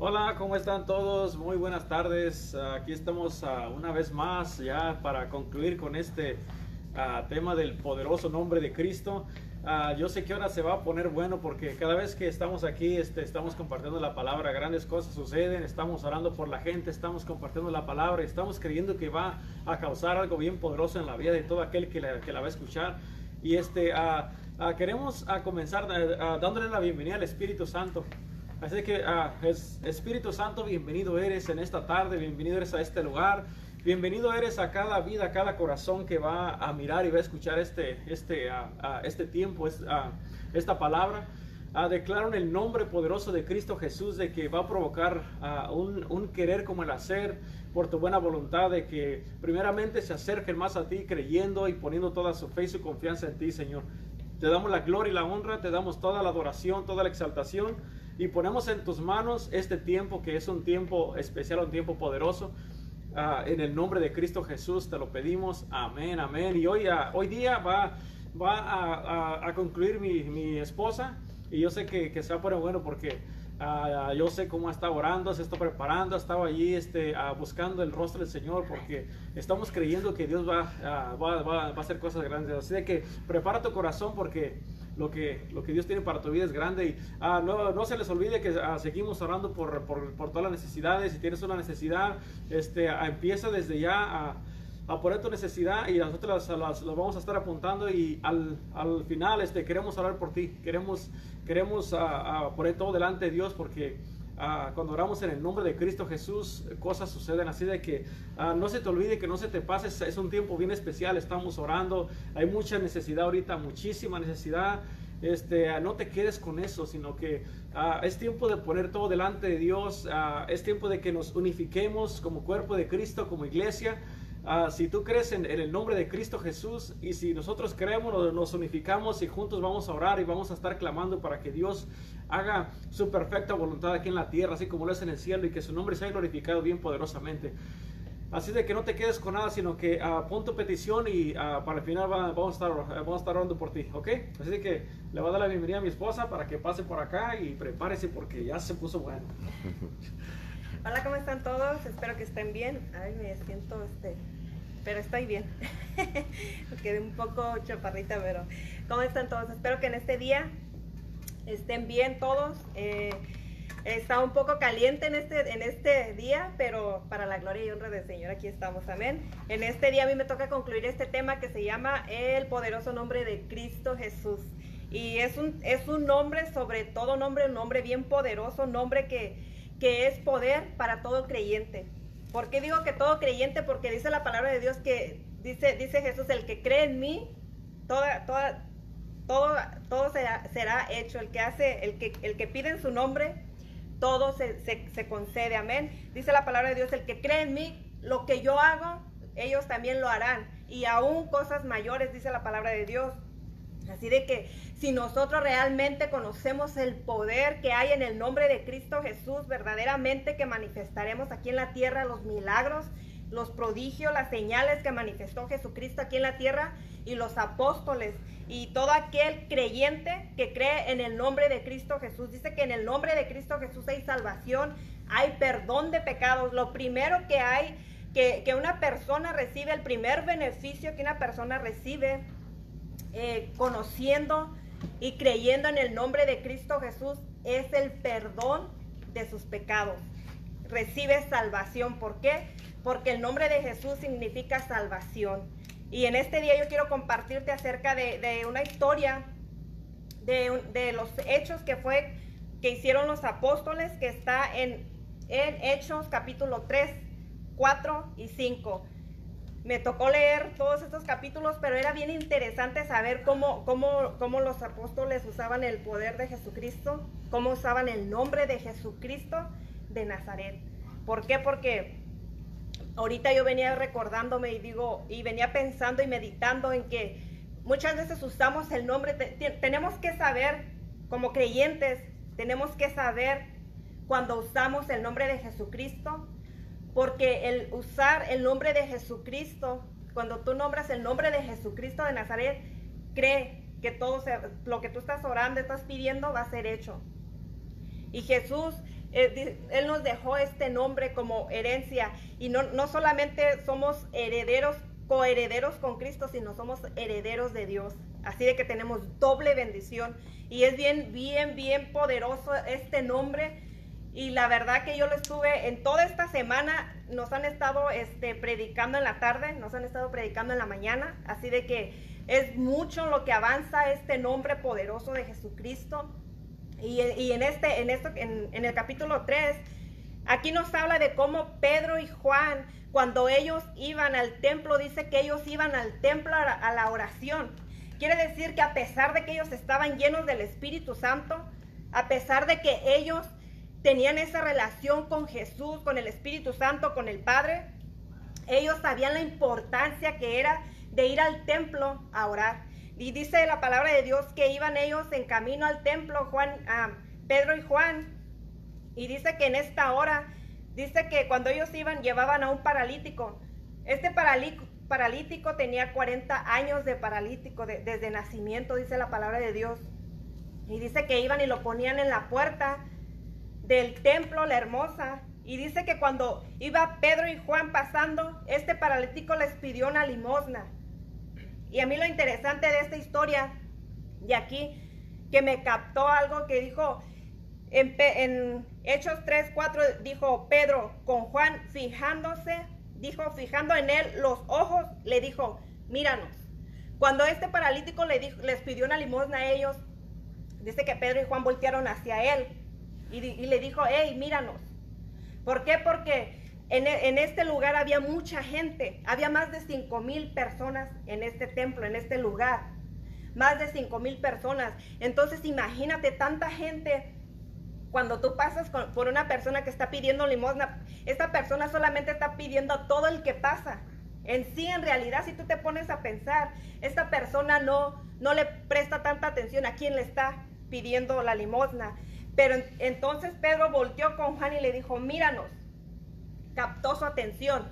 Hola, ¿cómo están todos? Muy buenas tardes. Aquí estamos uh, una vez más ya para concluir con este uh, tema del poderoso nombre de Cristo. Uh, yo sé que ahora se va a poner bueno porque cada vez que estamos aquí este, estamos compartiendo la palabra, grandes cosas suceden, estamos orando por la gente, estamos compartiendo la palabra, estamos creyendo que va a causar algo bien poderoso en la vida de todo aquel que la, que la va a escuchar. Y este, queremos comenzar dándole la bienvenida al Espíritu Santo. Así que uh, es, Espíritu Santo, bienvenido eres en esta tarde, bienvenido eres a este lugar, bienvenido eres a cada vida, a cada corazón que va a mirar y va a escuchar este, este, uh, uh, este tiempo, es, esta palabra. declaro en el nombre poderoso de Cristo Jesús de que va a provocar un, un, querer como el hacer por tu buena voluntad, de que primeramente se acerquen más a ti creyendo y poniendo toda su fe y su confianza en ti, Señor. Te damos la gloria y la honra, te damos toda la adoración, toda la exaltación y ponemos en tus manos este tiempo que es un tiempo especial, un tiempo poderoso. Uh, en el nombre de Cristo Jesús te lo pedimos. Amén, amén. Y hoy, uh, hoy día va, va a, a, a concluir mi, mi, esposa. Y yo sé que, que se va a poner bueno porque uh, yo sé cómo está orando, se está preparando, estaba allí este, buscando el rostro del Señor porque estamos creyendo que Dios va, va, va, va a hacer cosas grandes. Así de que prepara tu corazón porque lo que, lo que Dios tiene para tu vida es grande. Y ah, no, no, se les olvide que ah, seguimos orando por, por, por, todas las necesidades. Si tienes una necesidad, este, ah, empieza desde ya a, poner tu necesidad y nosotros las, las, vamos a estar apuntando. Y al, al, final este, queremos orar por ti. Queremos, queremos poner todo delante de Dios porque Ah, cuando oramos en el nombre de Cristo Jesús, cosas suceden así de que uh, no se te olvide, que no se te pase, es un tiempo bien especial, estamos orando, hay mucha necesidad ahorita, muchísima necesidad. Este, uh, no te quedes con eso, sino que es tiempo de poner todo delante de Dios, es tiempo de que nos unifiquemos como cuerpo de Cristo, como iglesia. Uh, si tú crees en, en, el nombre de Cristo Jesús y si nosotros creemos, nos unificamos y juntos vamos a orar y vamos a estar clamando para que Dios haga su perfecta voluntad aquí en la tierra, así como lo es en el cielo, y que su nombre sea glorificado bien poderosamente. Así de que no te quedes con nada, sino que uh, pon tu petición y uh, para el final va, vamos, a estar, uh, vamos a estar orando por ti, ¿ok? Así de que le voy a dar la bienvenida a mi esposa para que pase por acá y prepárese porque ya se puso bueno. Hola, ¿cómo están todos? Espero que estén bien. Ay, me siento este, pero estoy bien. Quedé un poco chaparrita, pero ¿cómo están todos? Espero que en este día estén bien todos. Eh, está un poco caliente en este, en este día, pero para la gloria y honra del Señor aquí estamos, amén. En este día a mí me toca concluir este tema que se llama el poderoso nombre de Cristo Jesús. Y es un, es un nombre, sobre todo nombre, un nombre bien poderoso, nombre que, que es poder para todo creyente. ¿Por qué digo que todo creyente? Porque dice la palabra de Dios que, dice, dice Jesús, el que cree en mí, toda, toda, todo, todo será, será, hecho. El que hace, el que, el que pide en su nombre, todo se, se, concede. Amén. Dice la palabra de Dios, el que cree en mí, lo que yo hago, ellos también lo harán. Y aún cosas mayores, dice la palabra de Dios. Así de que si nosotros realmente conocemos el poder que hay en el nombre de Cristo Jesús, verdaderamente que manifestaremos aquí en la tierra los milagros, los prodigios, las señales que manifestó Jesucristo aquí en la tierra y los apóstoles y todo aquel creyente que cree en el nombre de Cristo Jesús. Dice que en el nombre de Cristo Jesús hay salvación, hay perdón de pecados. Lo primero que hay, que, que una persona recibe, el primer beneficio que una persona recibe eh, conociendo y creyendo en el nombre de Cristo Jesús es el perdón de sus pecados. Recibe salvación. ¿Por qué? Porque el nombre de Jesús significa salvación. Y en este día yo quiero compartirte acerca de, una historia de, los hechos que fue que hicieron los apóstoles que está en, en Hechos capítulo 3, 4 y 5. Me tocó leer todos estos capítulos, pero era bien interesante saber cómo, cómo, cómo los apóstoles usaban el poder de Jesucristo, cómo usaban el nombre de Jesucristo de Nazaret. ¿Por qué? Porque ahorita yo venía recordándome y digo, y venía pensando y meditando en que muchas veces usamos el nombre, tenemos que saber, como creyentes, tenemos que saber cuando usamos el nombre de Jesucristo, porque el usar el nombre de Jesucristo, cuando tú nombras el nombre de Jesucristo de Nazaret, cree que todo lo que tú estás orando, estás pidiendo, va a ser hecho. Y Jesús eh, él nos dejó este nombre como herencia y no, no solamente somos herederos, coherederos con Cristo, sino somos herederos de Dios. Así de que tenemos doble bendición y es bien, bien, bien poderoso este nombre. Y la verdad que yo lo estuve en toda esta semana, nos han estado este, predicando en la tarde, nos han estado predicando en la mañana, así de que es mucho lo que avanza este nombre poderoso de Jesucristo. Y, en, este, en, esto, en, el capítulo 3, aquí nos habla de cómo Pedro y Juan, cuando ellos iban al templo, dice que ellos iban al templo a la oración. Quiere decir que a pesar de que ellos estaban llenos del Espíritu Santo, a pesar de que ellos tenían esa relación con Jesús, con el Espíritu Santo, con el Padre, ellos sabían la importancia que era de ir al templo a orar. Y dice la palabra de Dios que iban ellos en camino al templo, Juan, Pedro y Juan. Y dice que en esta hora, dice que cuando ellos iban, llevaban a un paralítico. Este paralítico, tenía 40 años de paralítico desde nacimiento, dice la palabra de Dios. Y dice que iban y lo ponían en la puerta del templo, la hermosa. Y dice que cuando iba Pedro y Juan pasando, este paralítico les pidió una limosna. Y a mí lo interesante de esta historia, de aquí, que me captó algo que dijo en, Hechos 3, 4, dijo Pedro con Juan fijándose, dijo, fijando en él los ojos, le dijo, míranos. Cuando este paralítico les pidió una limosna a ellos, dice que Pedro y Juan voltearon hacia él y, le dijo, hey, míranos. ¿Por qué? Porque e, en, este lugar había mucha gente, había más de 5 mil personas en este templo, en este lugar. Más de 5 mil personas. Entonces imagínate tanta gente cuando tú pasas por una persona que está pidiendo limosna, esta persona solamente está pidiendo a todo el que pasa. En sí, en realidad, si tú te pones a pensar, esta persona no, no le presta tanta atención a quien le está pidiendo la limosna. Pero entonces Pedro volteó con Juan y le dijo, míranos, captó su atención.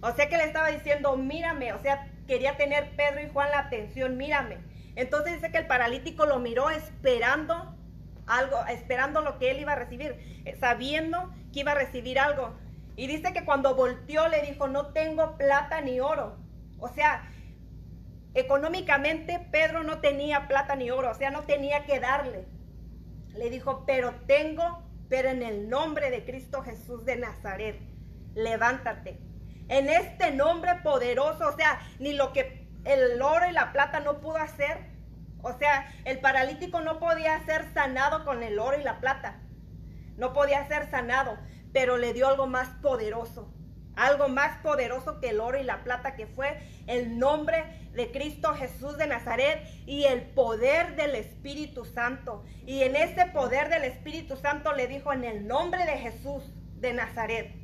O sea que le estaba diciendo, mírame, o sea, quería tener Pedro y Juan la atención, mírame. Entonces dice que el paralítico lo miró esperando algo, esperando lo que él iba a recibir, eh, sabiendo que iba a recibir algo. Y dice que cuando volteó le dijo, no tengo plata ni oro. O sea, económicamente Pedro no tenía plata ni oro, o sea, no tenía que darle. Le dijo, pero tengo, pero en el nombre de Cristo Jesús de Nazaret levántate. En este nombre poderoso, o sea, ni lo que el oro y la plata no pudo hacer. O sea, el paralítico no podía ser sanado con el oro y la plata. No podía ser sanado, pero le dio algo más poderoso. Algo más poderoso que el oro y la plata, que fue el nombre de Cristo Jesús de Nazaret y el poder del Espíritu Santo. Y en ese poder del Espíritu Santo le dijo en el nombre de Jesús de Nazaret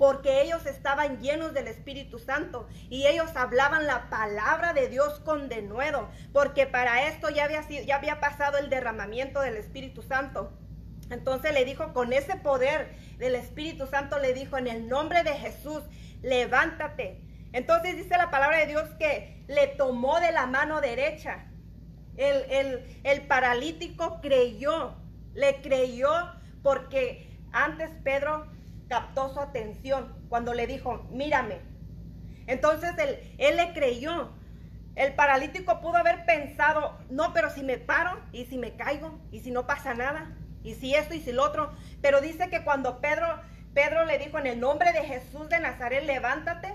porque ellos estaban llenos del Espíritu Santo y ellos hablaban la palabra de Dios con denuedo, porque para esto ya había, ya había pasado el derramamiento del Espíritu Santo. Entonces le dijo, con ese poder del Espíritu Santo, le dijo, en el nombre de Jesús, levántate. Entonces dice la palabra de Dios que le tomó de la mano derecha. El, el, el paralítico creyó, le creyó porque antes Pedro captó su atención cuando le dijo, mírame. Entonces él, él le creyó. El paralítico pudo haber pensado, no, pero si me paro y si me caigo y si no pasa nada y si esto y si lo otro. Pero dice que cuando Pedro, Pedro le dijo en el nombre de Jesús de Nazaret, levántate,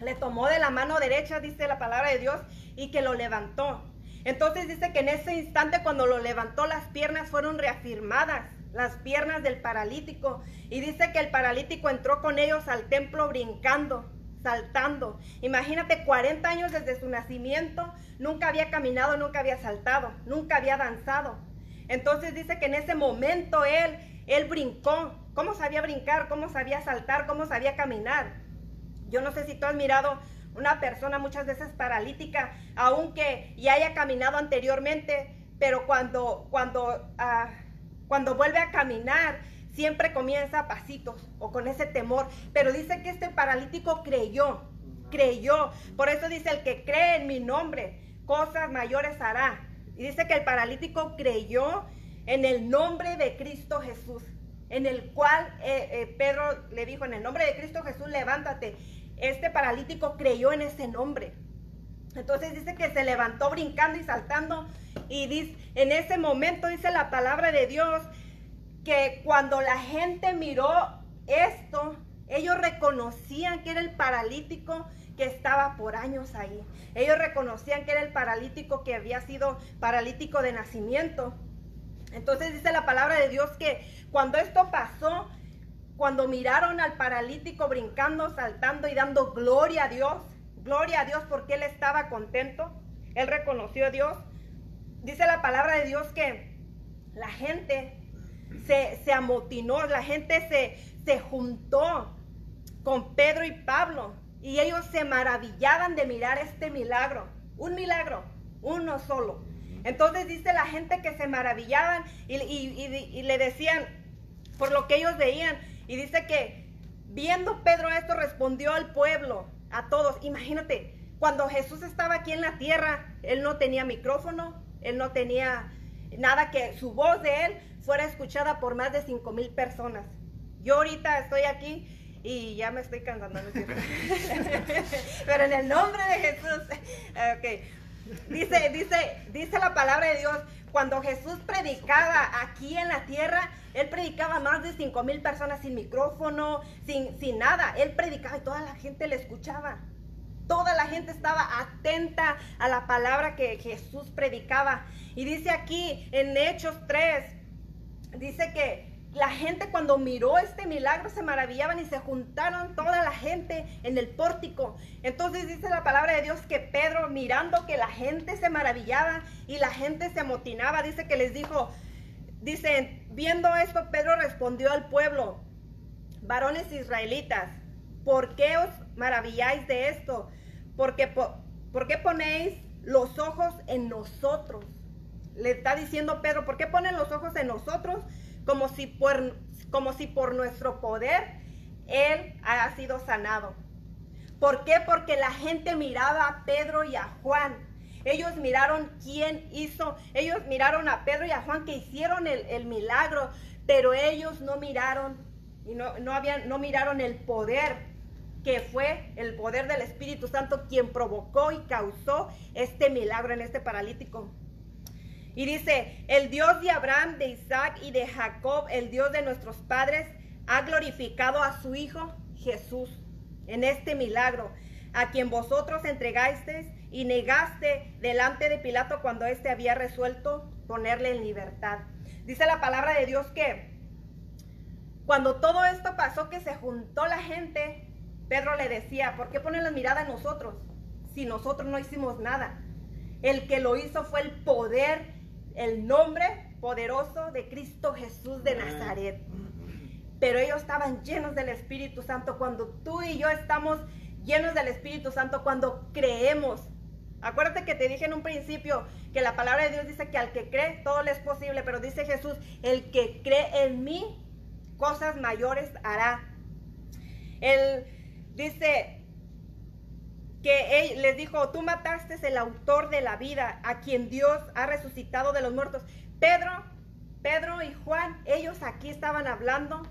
le tomó de la mano derecha, dice la palabra de Dios, y que lo levantó. Entonces dice que en ese instante cuando lo levantó las piernas fueron reafirmadas las piernas del paralítico. Y dice que el paralítico entró con ellos al templo brincando, saltando. Imagínate, 40 años desde su nacimiento, nunca había caminado, nunca había saltado, nunca había danzado. Entonces dice que en ese momento él, él brincó. ¿Cómo sabía brincar? ¿Cómo sabía saltar? ¿Cómo sabía caminar? Yo no sé si tú has mirado una persona muchas veces paralítica, aunque ya haya caminado anteriormente, pero cuando, cuando ah, cuando vuelve a caminar, siempre comienza a pasitos o con ese temor. Pero dice que este paralítico creyó, creyó. Por eso dice, el que cree en mi nombre, cosas mayores hará. Y dice que el paralítico creyó en el nombre de Cristo Jesús. en el cual eh, eh, Pedro le dijo, en el nombre de Cristo Jesús, levántate. Este paralítico creyó en ese nombre. Entonces dice que se levantó brincando y saltando. Y dice, en ese momento dice la palabra de Dios que cuando la gente miró esto, ellos reconocían que era el paralítico que estaba por años ahí. Ellos reconocían que era el paralítico que había sido paralítico de nacimiento. Entonces dice la palabra de Dios que cuando esto pasó, cuando miraron al paralítico brincando, saltando y dando gloria a Dios, gloria a Dios porque él estaba contento, él reconoció a Dios. Dice la palabra de Dios que la gente se, se amotinó, la gente se, se juntó con Pedro y Pablo y ellos se maravillaban de mirar este milagro, un milagro, uno solo. Entonces dice la gente que se maravillaban y, le decían por lo que ellos veían. Y dice que viendo Pedro esto respondió al pueblo, a todos. Imagínate, cuando Jesús estaba aquí en la tierra, él no tenía micrófono, él no tenía nada que su voz de él fuera escuchada por más de cinco mil personas. Yo ahorita estoy aquí y ya me estoy cansando, Pero en el nombre de Jesús, ok, Dice, dice, dice la palabra de Dios, cuando Jesús predicaba aquí en la tierra, él predicaba más de cinco mil personas sin micrófono, sin, sin nada. Él predicaba y toda la gente le escuchaba. Toda la gente estaba atenta a la palabra que Jesús predicaba. Y dice aquí en Hechos 3, dice que la gente cuando miró este milagro se maravillaban y se juntaron toda la gente en el pórtico. Entonces dice la palabra de Dios que Pedro mirando que la gente se maravillaba y la gente se amotinaba, dice que les dijo, dice, viendo esto Pedro respondió al pueblo, varones israelitas, ¿por qué os maravilláis de esto? Porque, ¿Por qué ponéis los ojos en nosotros? Le está diciendo Pedro, ¿por qué ponen los ojos en nosotros? Como si por, nuestro poder Él haya sido sanado. ¿Por qué? Porque la gente miraba a Pedro y a Juan. Ellos miraron quién hizo, ellos miraron a Pedro y a Juan que hicieron el, milagro, pero ellos no miraron y no, no, habían, no miraron el poder que fue el poder del Espíritu Santo quien provocó y causó este milagro en este paralítico. Y dice, el Dios de Abraham, de Isaac y de Jacob, el Dios de nuestros padres, ha glorificado a su Hijo Jesús en este milagro, a quien vosotros entregasteis y negaste delante de Pilato cuando éste había resuelto ponerle en libertad. Dice la palabra de Dios que cuando todo esto pasó, que se juntó la gente, Pedro le decía, ¿por qué ponen la mirada en nosotros si nosotros no hicimos nada? El que lo hizo fue el poder el nombre poderoso de Cristo Jesús de Nazaret. Pero ellos estaban llenos del Espíritu Santo cuando tú y yo estamos llenos del Espíritu Santo, cuando creemos. Acuérdate que te dije en un principio que la palabra de Dios dice que al que cree todo le es posible, pero dice Jesús, el que cree en mí, cosas mayores hará. Él dice, que él les dijo, tú mataste el autor de la vida, a quien Dios ha resucitado de los muertos. Pedro, Pedro y Juan, ellos aquí estaban hablando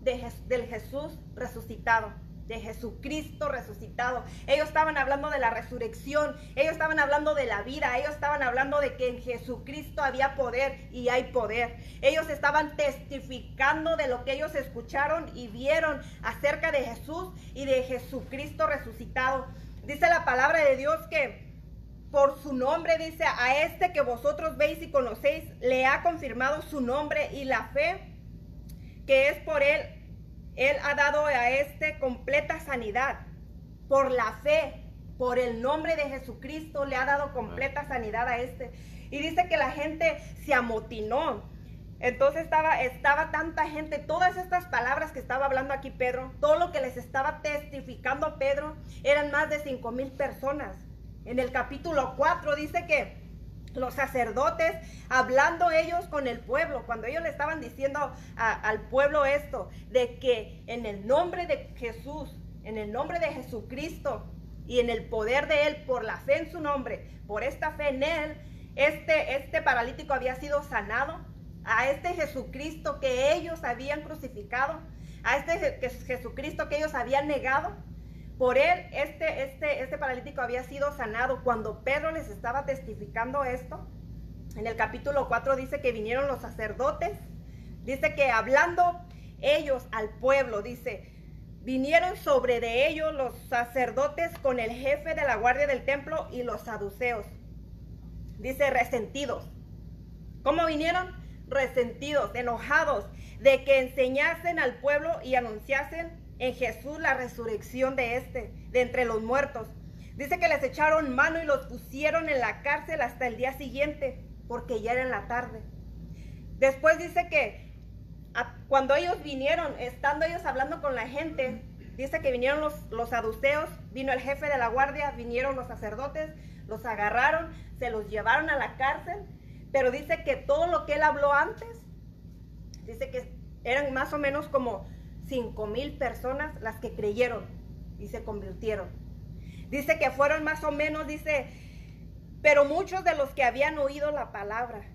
de, del Jesús resucitado, de Jesucristo resucitado. Ellos estaban hablando de la resurrección, ellos estaban hablando de la vida, ellos estaban hablando de que en Jesucristo había poder y hay poder. Ellos estaban testificando de lo que ellos escucharon y vieron acerca de Jesús y de Jesucristo resucitado. Dice la palabra de Dios que por su nombre, dice, a este que vosotros veis y conocéis, le ha confirmado su nombre y la fe que es por él. Él ha dado a este completa sanidad. Por la fe, por el nombre de Jesucristo, le ha dado completa sanidad a este. Y dice que la gente se amotinó entonces estaba, estaba tanta gente, todas estas palabras que estaba hablando aquí Pedro, todo lo que les estaba testificando Pedro, eran más de cinco mil personas. En el capítulo 4 dice que los sacerdotes, hablando ellos con el pueblo, cuando ellos le estaban diciendo al pueblo esto, de que en el nombre de Jesús, en el nombre de Jesucristo y en el poder de Él, por la fe en su nombre, por esta fe en Él, este, este paralítico había sido sanado a este Jesucristo que ellos habían crucificado, a este Jesucristo que ellos habían negado. Por él, este, este, este paralítico había sido sanado. Cuando Pedro les estaba testificando esto, en el capítulo 4 dice que vinieron los sacerdotes, dice que hablando ellos al pueblo, dice, vinieron sobre de ellos los sacerdotes con el jefe de la guardia del templo y los saduceos. Dice, resentidos. ¿Cómo vinieron? Resentidos, enojados de que enseñasen al pueblo y anunciasen en Jesús la resurrección de este, de entre los muertos. Dice que les echaron mano y los pusieron en la cárcel hasta el día siguiente, porque ya era en la tarde. Después dice que cuando ellos vinieron, estando ellos hablando con la gente, dice que vinieron los, los saduceos, vino el jefe de la guardia, vinieron los sacerdotes, los agarraron, se los llevaron a la cárcel, pero dice que todo lo que él habló antes, dice que eran más o menos como cinco mil personas las que creyeron y se convirtieron. Dice que fueron más o menos, dice, pero muchos de los que habían oído la palabra,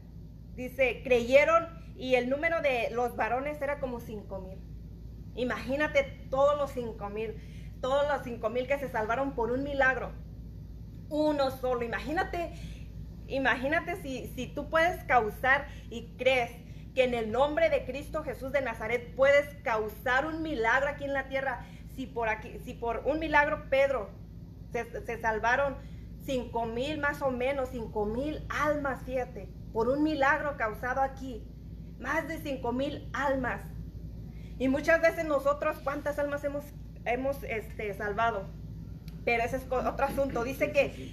dice, creyeron y el número de los varones era como cinco mil. Imagínate todos los cinco mil, todos los cinco mil que se salvaron por un milagro. Uno solo. Imagínate, imagínate si, si tú puedes causar y crees que en el nombre de Cristo Jesús de Nazaret puedes causar un milagro aquí en la tierra. Si por aquí, si por un milagro Pedro se, salvaron cinco mil más o menos, cinco mil almas, fíjate, por un milagro causado aquí, más de cinco mil almas. Y muchas veces nosotros, ¿cuántas almas hemos, hemos este, salvado? Pero ese es otro asunto. Dice que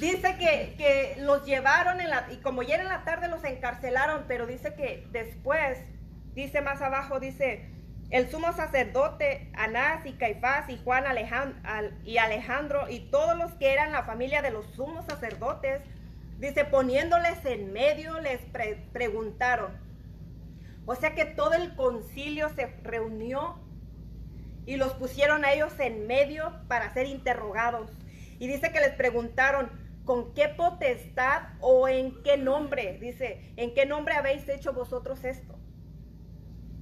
Dice que, los llevaron en la, y como ya era en la tarde los encarcelaron, pero dice que después, dice más abajo, dice, el sumo sacerdote Anás y Caifás y Juan Alejandro, y Alejandro y todos los que eran la familia de los sumos sacerdotes, dice, poniéndoles en medio, les preguntaron. O sea que todo el concilio se reunió y los pusieron a ellos en medio para ser interrogados. Y dice que les preguntaron, ¿Con qué potestad o en qué nombre? Dice, ¿en qué nombre habéis hecho vosotros esto?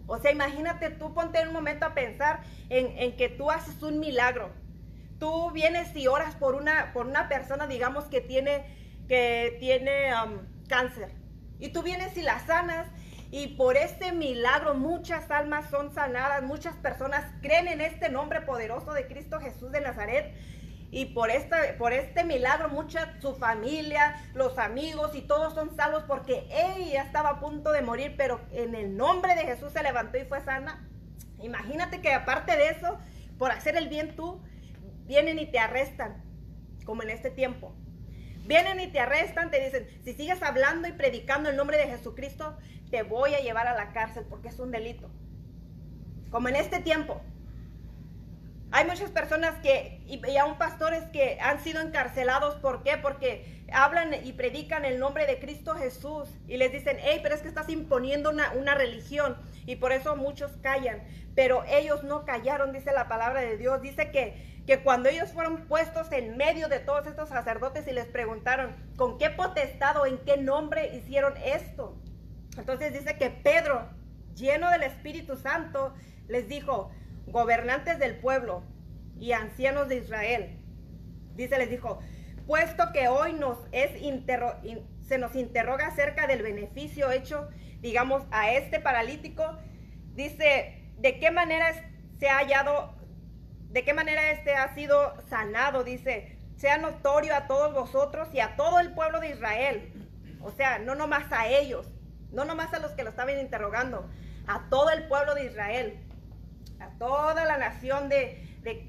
O sea, imagínate tú, ponte en un momento a pensar en, que tú haces un milagro. Tú vienes y oras por una, por una persona, digamos, que tiene, que tiene um, cáncer. Y tú vienes y la sanas. Y por este milagro muchas almas son sanadas, muchas personas creen en este nombre poderoso de Cristo Jesús de Nazaret y por este, por este milagro mucha su familia, los amigos y todos son salvos porque ella estaba a punto de morir, pero en el nombre de Jesús se levantó y fue sana. Imagínate que aparte de eso, por hacer el bien tú, vienen y te arrestan, como en este tiempo. Vienen y te arrestan, te dicen, si sigues hablando y predicando el nombre de Jesucristo, te voy a llevar a la cárcel porque es un delito. Como en este tiempo. Hay muchas personas que, y, aún pastores que han sido encarcelados. ¿Por qué? Porque hablan y predican el nombre de Cristo Jesús y les dicen, hey, pero es que estás imponiendo una, una religión y por eso muchos callan. Pero ellos no callaron, dice la palabra de Dios. Dice que, que cuando ellos fueron puestos en medio de todos estos sacerdotes y les preguntaron, ¿con qué potestad o en qué nombre hicieron esto? Entonces dice que Pedro, lleno del Espíritu Santo, les dijo, gobernantes del pueblo y ancianos de Israel. Dice, les dijo, puesto que hoy nos es se nos interroga acerca del beneficio hecho, digamos, a este paralítico, dice, ¿de qué manera se ha hallado, de qué manera este ha sido sanado? Dice, sea notorio a todos vosotros y a todo el pueblo de Israel. O sea, no nomás a ellos, no nomás a los que lo estaban interrogando, a todo el pueblo de Israel a toda la nación de,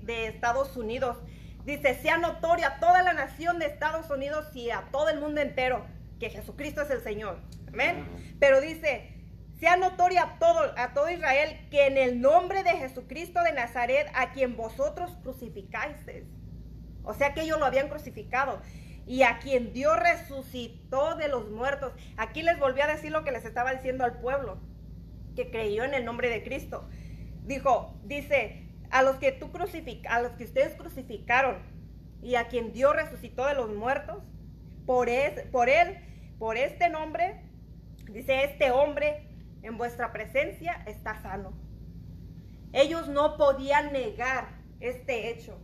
Estados Unidos. Dice, sea notoria a toda la nación de Estados Unidos y a todo el mundo entero que Jesucristo es el Señor. Amén. Pero dice, sea notoria a todo, a todo Israel que en el nombre de Jesucristo de Nazaret, a quien vosotros crucificáis, o sea que ellos lo habían crucificado, y a quien Dios resucitó de los muertos. Aquí les volví a decir lo que les estaba diciendo al pueblo, que creyó en el nombre de Cristo dijo, dice, a los que tú crucific a los que ustedes crucificaron y a quien Dios resucitó de los muertos, por, es, por él, por este nombre, Dice, este hombre en vuestra presencia está sano. Ellos no podían negar este hecho.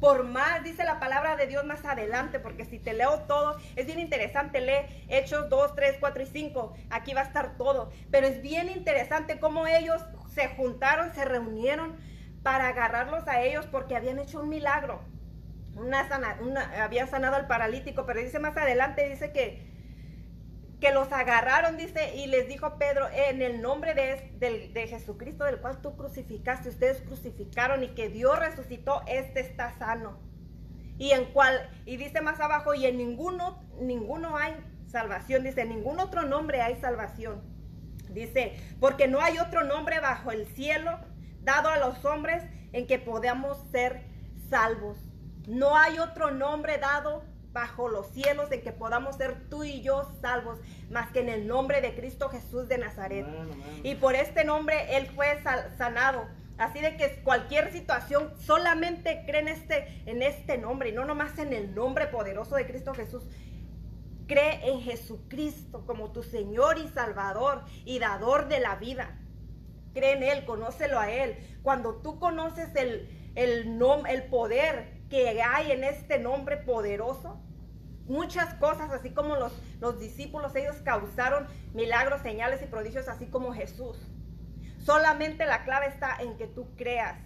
Por más, dice la palabra de Dios más adelante, porque si te leo todo, es bien interesante, lee Hechos 2, 3, 4 y 5, aquí va a estar todo, pero es bien interesante cómo ellos se juntaron, se reunieron para agarrarlos a ellos porque habían hecho un milagro, una, sana, una habían sanado al paralítico, pero dice más adelante, dice que que los agarraron, dice, y les dijo Pedro, en el nombre de, de, Jesucristo, del cual tú crucificaste, ustedes crucificaron y que Dios resucitó, este está sano. Y en cual, y dice más abajo, y en ninguno, ninguno hay salvación, dice, en ningún otro nombre hay salvación. Dice, porque no hay otro nombre bajo el cielo dado a los hombres en que podamos ser salvos. No hay otro nombre dado bajo los cielos en que podamos ser tú y yo salvos, más que en el nombre de Cristo Jesús de Nazaret. Y por este nombre Él fue sanado. Así de que cualquier situación, solamente cree en este, en este nombre y no nomás en el nombre poderoso de Cristo Jesús. Cree en Jesucristo como tu Señor y Salvador y dador de la vida. Cree en Él, conócelo a Él. Cuando tú conoces el, el, el poder que hay en este nombre poderoso. Muchas cosas, así como los, los discípulos, ellos causaron milagros, señales y prodigios, así como Jesús. Solamente la clave está en que tú creas.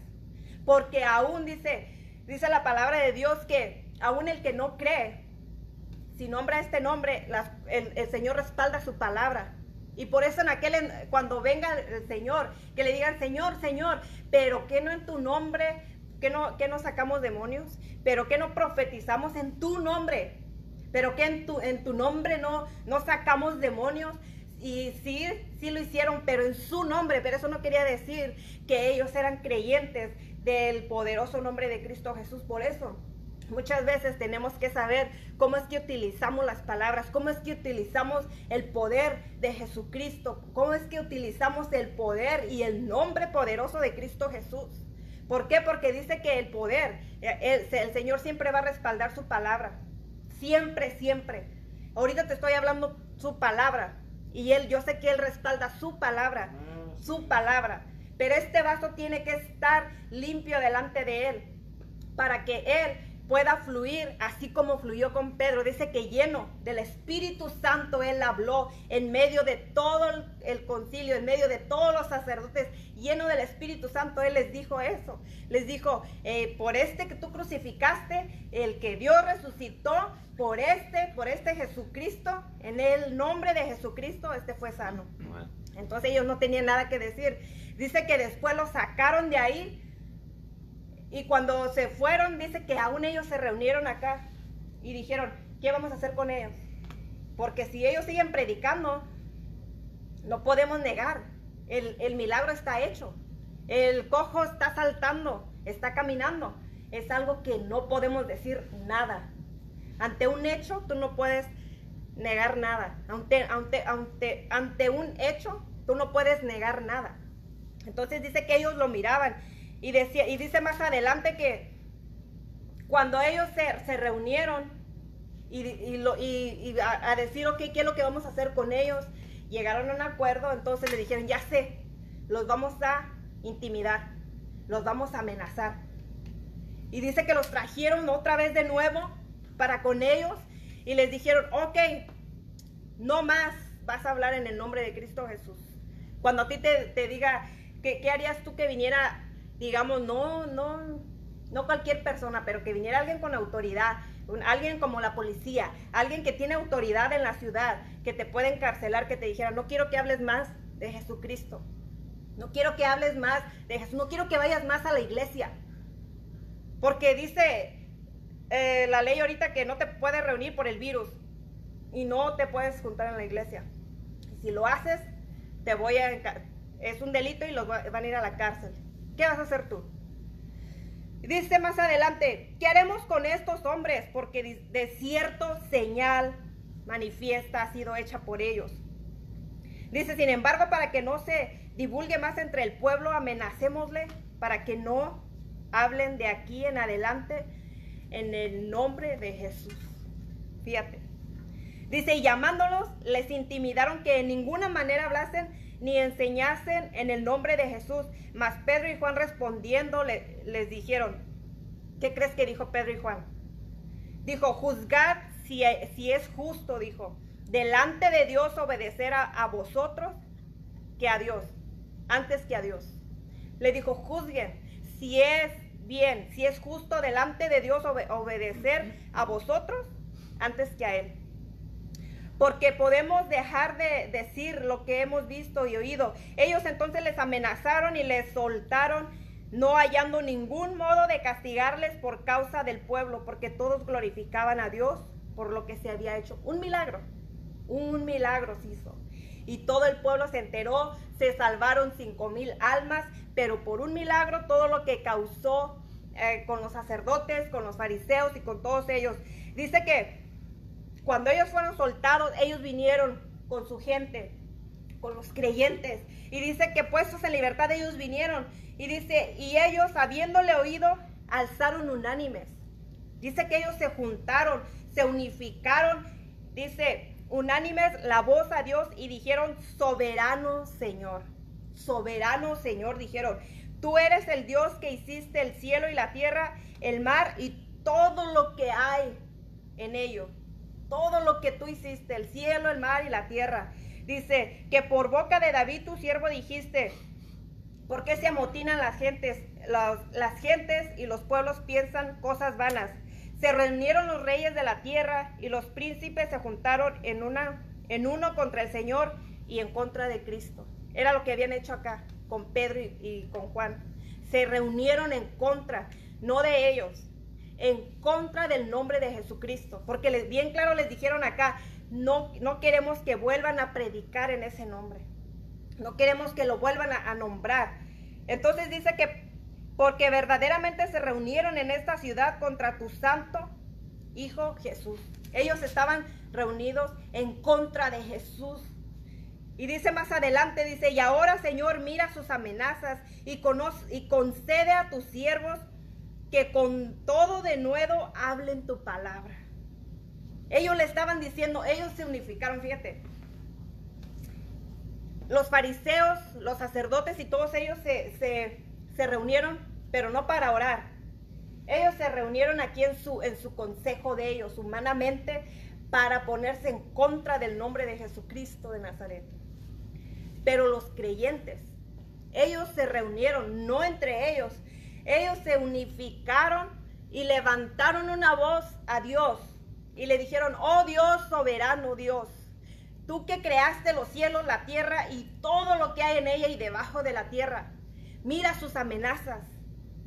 Porque aún dice, dice la palabra de Dios que aún el que no cree, si nombra este nombre, el, Señor respalda su palabra. Y por eso en aquel, cuando venga el Señor, que le digan, Señor, Señor, pero que no en tu nombre que no, que no sacamos demonios, pero que no profetizamos en tu nombre, pero que en tu, en tu nombre no, no sacamos demonios. Y sí, sí lo hicieron, pero en su nombre, pero eso no quería decir que ellos eran creyentes del poderoso nombre de Cristo Jesús. Por eso, Muchas veces tenemos que saber cómo es que utilizamos las palabras, cómo es que utilizamos el poder de Jesucristo, cómo es que utilizamos el poder y el nombre poderoso de Cristo Jesús. ¿Por qué? Porque dice que el poder, eh, el, Señor siempre va a respaldar su palabra. Siempre, siempre. Ahorita te estoy hablando su palabra. Y Él, yo sé que Él respalda su palabra. Ah, su palabra. Pero este vaso tiene que estar limpio delante de Él. Para que Él pueda fluir así como fluyó con Pedro. Dice que lleno del Espíritu Santo Él habló en medio de todo el concilio, en medio de todos los sacerdotes, lleno del Espíritu Santo Él les dijo eso. Les dijo, eh, por este que tú crucificaste, el que Dios resucitó, por este, por este Jesucristo, en el nombre de Jesucristo, este fue sano. Entonces ellos no tenían nada que decir. Dice que después lo sacaron de ahí y cuando se fueron, dice que aún ellos se reunieron acá y dijeron, ¿qué vamos a hacer con ellos? Porque si ellos siguen predicando, no podemos negar. El, milagro está hecho. El cojo está saltando, está caminando. Es algo que no podemos decir nada. Ante un hecho, tú no puedes negar nada. Ante, ante, ante, ante un hecho, tú no puedes negar nada. Entonces dice que ellos lo miraban y, decía, y dice más adelante que cuando ellos se, se reunieron y, y, a, decir, ok, ¿qué es lo que vamos a hacer con ellos? Llegaron a un acuerdo, entonces le dijeron, ya sé, los vamos a intimidar, los vamos a amenazar. Y dice que los trajeron otra vez de nuevo para con ellos y les dijeron, ok, no más vas a hablar en el nombre de Cristo Jesús. Cuando a ti te, te diga, ¿qué, ¿qué harías tú que viniera digamos, no, no, no cualquier persona, pero que viniera alguien con autoridad, alguien como la policía, alguien que tiene autoridad en la ciudad, que te puede encarcelar, que te dijera, no quiero que hables más de Jesucristo, no quiero que hables más de Jesús, no quiero que vayas más a la iglesia, porque dice eh, la ley ahorita que no te puedes reunir por el virus y no te puedes juntar en la iglesia. Si lo haces, te voy a... Es un delito y los van a ir a la cárcel. ¿Qué vas a hacer tú? Dice más adelante, ¿qué haremos con estos hombres? Porque de cierto señal manifiesta ha sido hecha por ellos. Dice, sin embargo, para que no se divulgue más entre el pueblo, amenacémosle para que no hablen de aquí en adelante en el nombre de Jesús. Fíjate. Dice, y llamándolos, les intimidaron que en ninguna manera hablasen ni enseñasen en el nombre de Jesús. Mas Pedro y Juan respondiendo les dijeron, ¿qué crees que dijo Pedro y Juan? Dijo, juzgad si, si es justo, dijo, delante de Dios obedecer a, vosotros que a Dios, antes que a Dios. Le dijo, juzguen si es bien, si es justo delante de Dios obedecer a vosotros antes que a Él porque podemos dejar de decir lo que hemos visto y oído. Ellos entonces les amenazaron y les soltaron, no hallando ningún modo de castigarles por causa del pueblo, porque todos glorificaban a Dios por lo que se había hecho. Un milagro, un milagro se hizo. Y todo el pueblo se enteró, se salvaron cinco mil almas, pero por un milagro todo lo que causó eh, con los sacerdotes, con los fariseos y con todos ellos. Dice que cuando ellos fueron soltados, ellos vinieron con su gente, con los creyentes. Y dice que puestos en libertad ellos vinieron. Y dice, y ellos habiéndole oído, alzaron unánimes. Dice que ellos se juntaron, se unificaron. Dice, unánimes la voz a Dios y dijeron, soberano Señor. Soberano Señor, dijeron, tú eres el Dios que hiciste el cielo y la tierra, el mar y todo lo que hay en ello todo lo que tú hiciste, el cielo, el mar y la tierra. Dice que por boca de David tu siervo dijiste, ¿por qué se amotinan las gentes? las gentes y los pueblos piensan cosas vanas. Se reunieron los reyes de la tierra y los príncipes se juntaron en, una, en uno contra el Señor y en contra de Cristo. Era lo que habían hecho acá con Pedro y, y con Juan. Se reunieron en contra, no de ellos, en contra del nombre de Jesucristo. Porque bien claro les dijeron acá, no, no queremos que vuelvan a predicar en ese nombre. No queremos que lo vuelvan a, a nombrar. Entonces dice que porque verdaderamente se reunieron en esta ciudad contra tu santo Hijo Jesús. Ellos estaban reunidos en contra de Jesús. Y dice más adelante, dice, y ahora Señor, mira sus amenazas y, conoce, y concede a tus siervos que con todo de nuevo hablen tu palabra. Ellos le estaban diciendo, ellos se unificaron, fíjate. Los fariseos, los sacerdotes y todos ellos se, reunieron, pero no para orar. Ellos se reunieron aquí en su, en su consejo de ellos, humanamente, para ponerse en contra del nombre de Jesucristo de Nazaret. Pero los creyentes, ellos se reunieron, no entre ellos, ellos se unificaron y levantaron una voz a Dios y le dijeron, oh Dios, soberano Dios, tú que creaste los cielos, la tierra y todo lo que hay en ella y debajo de la tierra, mira sus amenazas.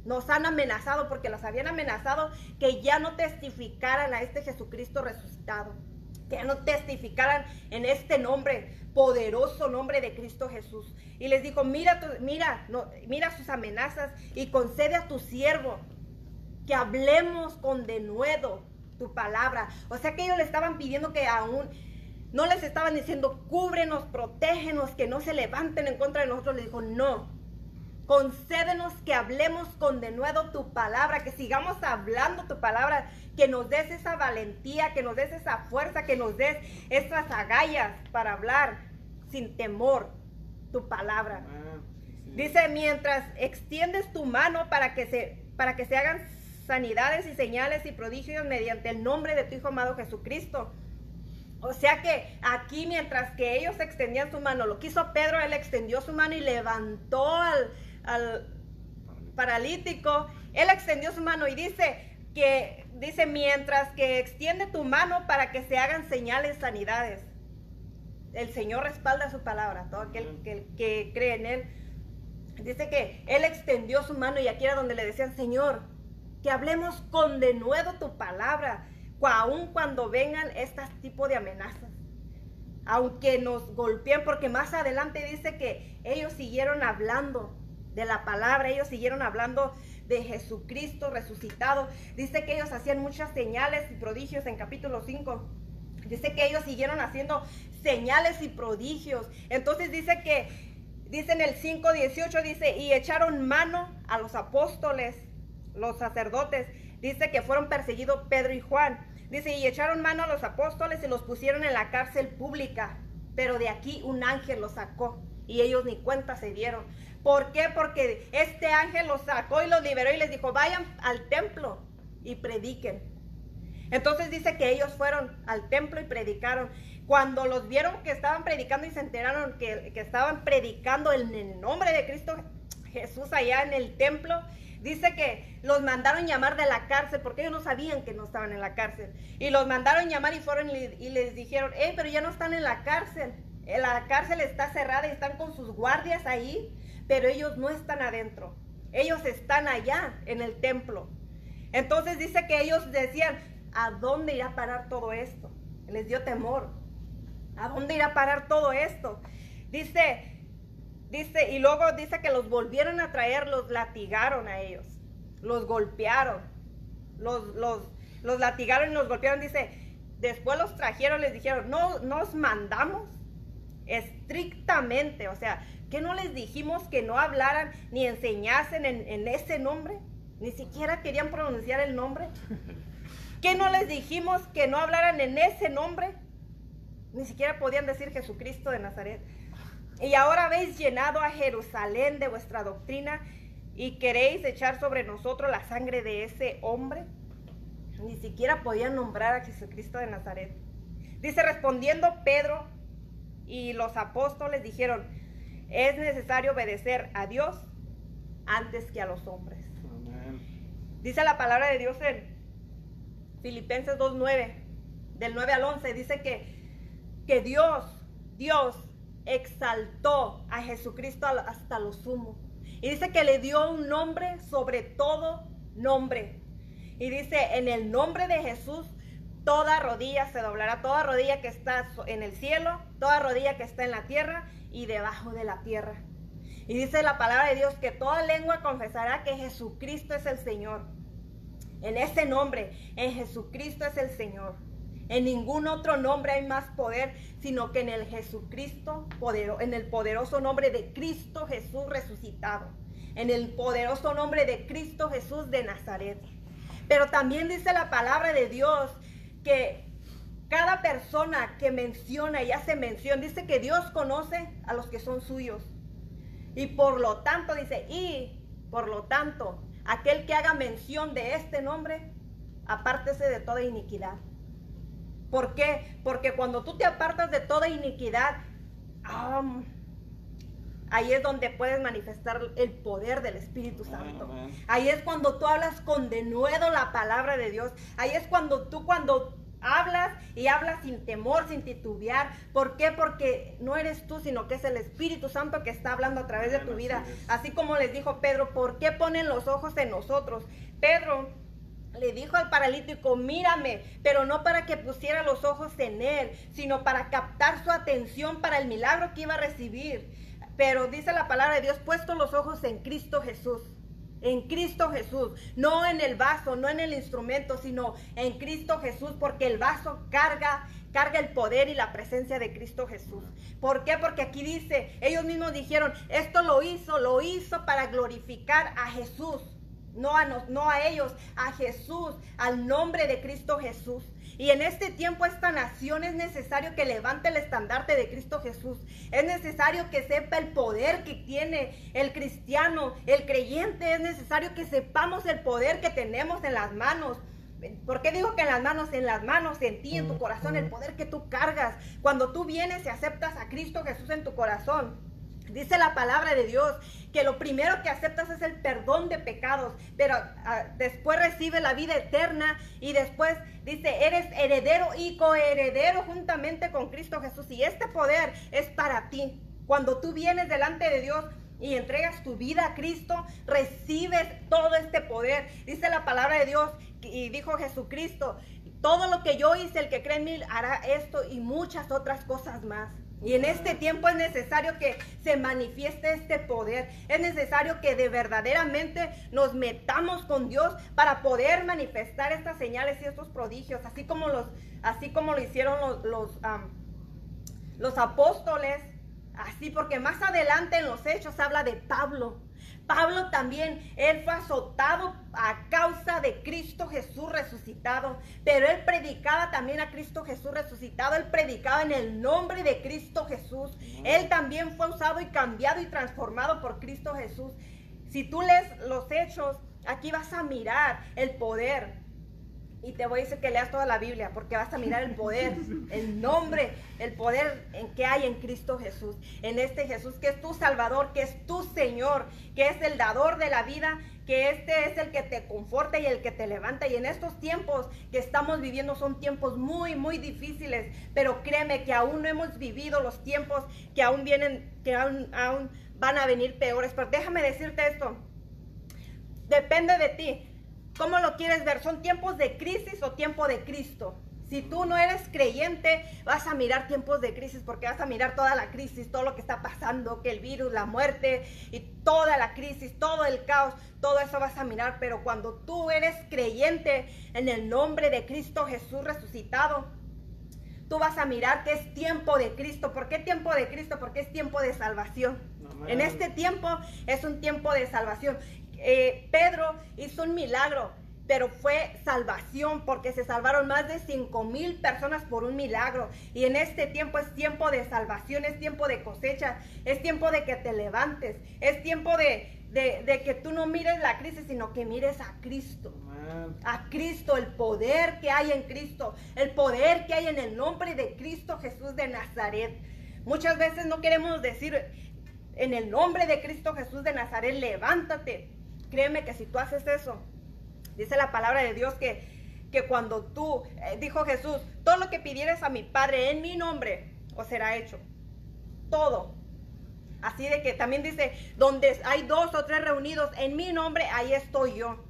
Nos han amenazado porque los habían amenazado que ya no testificaran a este Jesucristo resucitado que no testificaran en este nombre, poderoso nombre de Cristo Jesús. Y les dijo, mira, mira, no, mira sus amenazas y concede a tu siervo que hablemos con denuedo tu palabra. O sea que ellos le estaban pidiendo que aún no les estaban diciendo, cúbrenos, protégenos, que no se levanten en contra de nosotros. Le dijo, no, Concédenos que hablemos con denuedo tu palabra, que sigamos hablando tu palabra, que nos des esa valentía, que nos des esa fuerza, que nos des esas agallas para hablar sin temor tu palabra. Ah, Dice, mientras extiendes tu mano para que se, para que se hagan sanidades y señales y prodigios mediante el nombre de tu Hijo amado Jesucristo. O sea que aquí mientras que ellos extendían su mano, lo quiso Pedro, él extendió su mano y levantó al, al paralítico, él extendió su mano y dice que, dice, mientras que extiende tu mano para que se hagan señales, sanidades. El Señor respalda su palabra, todo aquel que, que cree en Él. Dice que Él extendió su mano y aquí era donde le decían, Señor, que hablemos con de nuevo tu palabra, aun cuando vengan estos tipos de amenazas. Aunque nos golpeen, porque más adelante dice que ellos siguieron hablando de la palabra, ellos siguieron hablando de Jesucristo resucitado. Dice que ellos hacían muchas señales y prodigios en capítulo 5. Dice que ellos siguieron haciendo señales y prodigios. Entonces dice que, dice en el 5.18, dice, y echaron mano a los apóstoles, los sacerdotes. Dice que fueron perseguidos Pedro y Juan. Dice, y echaron mano a los apóstoles y los pusieron en la cárcel pública, pero de aquí un ángel los sacó y ellos ni cuenta se dieron. ¿Por qué? Porque este ángel los sacó y los liberó y les dijo, vayan al templo y prediquen. Entonces dice que ellos fueron al templo y predicaron. Cuando los vieron que estaban predicando y se enteraron que, que estaban predicando en el nombre de Cristo Jesús allá en el templo, Dice que los mandaron llamar de la cárcel porque ellos no sabían que no estaban en la cárcel. Y los mandaron llamar y fueron y les dijeron, hey, pero ya no están en la cárcel. La cárcel está cerrada y están con sus guardias ahí, pero ellos no están adentro. Ellos están allá en el templo. Entonces dice que ellos decían, ¿a dónde irá a parar todo esto? Les dio temor. ¿A dónde irá a parar todo esto? Dice, Dice, y luego dice que los volvieron a traer, los latigaron a ellos, los golpearon, los, los, los latigaron y los golpearon. Dice, después los trajeron, les dijeron, no, nos mandamos estrictamente, o sea, que no les dijimos que no hablaran ni enseñasen en, en ese nombre, ni siquiera querían pronunciar el nombre. ¿Qué no les dijimos que no hablaran en ese nombre? Ni siquiera podían decir Jesucristo de Nazaret. Y ahora habéis llenado a Jerusalén de vuestra doctrina y queréis echar sobre nosotros la sangre de ese hombre. Ni siquiera podían nombrar a Jesucristo de Nazaret. Dice, respondiendo Pedro y los apóstoles dijeron, es necesario obedecer a Dios antes que a los hombres. Dice la palabra de Dios en Filipenses 2.9, del 9 al 11, dice que, que Dios, Dios exaltó a Jesucristo hasta lo sumo. Y dice que le dio un nombre sobre todo nombre. Y dice, en el nombre de Jesús, toda rodilla se doblará, toda rodilla que está en el cielo, toda rodilla que está en la tierra y debajo de la tierra. Y dice la palabra de Dios que toda lengua confesará que Jesucristo es el Señor. En ese nombre, en Jesucristo es el Señor. En ningún otro nombre hay más poder, sino que en el Jesucristo, en el poderoso nombre de Cristo Jesús resucitado, en el poderoso nombre de Cristo Jesús de Nazaret. Pero también dice la palabra de Dios que cada persona que menciona y hace mención, dice que Dios conoce a los que son suyos. Y por lo tanto, dice, y por lo tanto, aquel que haga mención de este nombre, apártese de toda iniquidad. ¿Por qué? Porque cuando tú te apartas de toda iniquidad, ahí es donde puedes manifestar el poder del Espíritu Santo. Ahí es cuando tú hablas con denuedo la palabra de Dios. Ahí es cuando tú cuando hablas y hablas sin temor, sin titubear. ¿Por qué? Porque no eres tú, sino que es el Espíritu Santo que está hablando a través de tu vida. Así como les dijo Pedro, ¿por qué ponen los ojos en nosotros? Pedro le dijo al paralítico, mírame, pero no para que pusiera los ojos en él, sino para captar su atención para el milagro que iba a recibir. Pero dice la palabra de Dios, puesto los ojos en Cristo Jesús. En Cristo Jesús, no en el vaso, no en el instrumento, sino en Cristo Jesús, porque el vaso carga, carga el poder y la presencia de Cristo Jesús. ¿Por qué? Porque aquí dice, ellos mismos dijeron, esto lo hizo, lo hizo para glorificar a Jesús no a, no a ellos, a Jesús, al nombre de Cristo Jesús. Y en este tiempo esta nación es necesario que levante el estandarte de Cristo Jesús. Es necesario que sepa el poder que tiene el cristiano, el creyente. Es necesario que sepamos el poder que tenemos en las manos. ¿Por qué digo que en las manos? En las manos, en ti, en tu corazón, el poder que tú cargas. Cuando tú vienes y aceptas a Cristo Jesús en tu corazón. Dice la palabra de Dios que lo primero que aceptas es el perdón de pecados, pero ah, después recibe la vida eterna y después dice, eres heredero y coheredero juntamente con Cristo Jesús. Y este poder es para ti. Cuando tú vienes delante de Dios, y entregas tu vida a Cristo, recibes todo este poder. Dice la palabra de Dios y dijo Jesucristo, todo lo que yo hice, el que cree en mí hará esto y muchas otras cosas más. Y en este tiempo es necesario que se manifieste este poder. Es necesario que de verdaderamente nos metamos con Dios para poder manifestar estas señales y estos prodigios, así como los, así como lo hicieron los, los, los apóstoles. Así, porque más adelante en los hechos habla de Pablo. Pablo también, él fue azotado a causa de Cristo Jesús resucitado, pero él predicaba también a Cristo Jesús resucitado, él predicaba en el nombre de Cristo Jesús. Él también fue usado y cambiado y transformado por Cristo Jesús. Si tú lees los hechos, aquí vas a mirar el poder, y te voy a decir que leas toda la Biblia porque vas a mirar el poder, el nombre, el poder en que hay en Cristo Jesús. En este Jesús que es tu Salvador, que es tu Señor, que es el dador de la vida, que este es el que te conforta y el que te levanta. Y en estos tiempos que estamos viviendo son tiempos muy, muy difíciles. Pero créeme que aún no hemos vivido los tiempos que aún vienen, que aún, aún van a venir peores. Pero déjame decirte esto. Depende de ti ¿Cómo lo quieres ver? ¿Son tiempos de crisis o tiempo de Cristo? Si tú no eres creyente, vas a mirar tiempos de crisis porque vas a mirar toda la crisis, todo lo que está pasando, que el virus, la muerte y toda la crisis, todo el caos, todo eso vas a mirar. Pero cuando tú eres creyente en el nombre de Cristo Jesús resucitado, tú vas a mirar que es tiempo de Cristo. ¿Por qué tiempo de Cristo? Porque es tiempo de salvación. En este tiempo es un tiempo de salvación. Eh, Pedro hizo un milagro, pero fue salvación porque se salvaron más de 5 mil personas por un milagro. Y en este tiempo es tiempo de salvación, es tiempo de cosecha, es tiempo de que te levantes, es tiempo de, que tú no mires la crisis, sino que mires a Cristo. A Cristo, el poder que hay en Cristo, el poder que hay en el nombre de Cristo Jesús de Nazaret. Muchas veces no queremos decir en el nombre de Cristo Jesús de Nazaret, levántate. Créeme que si tú haces eso, dice la palabra de Dios que, que cuando tú, eh, dijo Jesús, todo lo que pidieres a mi Padre en mi nombre, os será hecho. Todo. Así de que también dice, donde hay dos o tres reunidos en mi nombre, ahí estoy yo.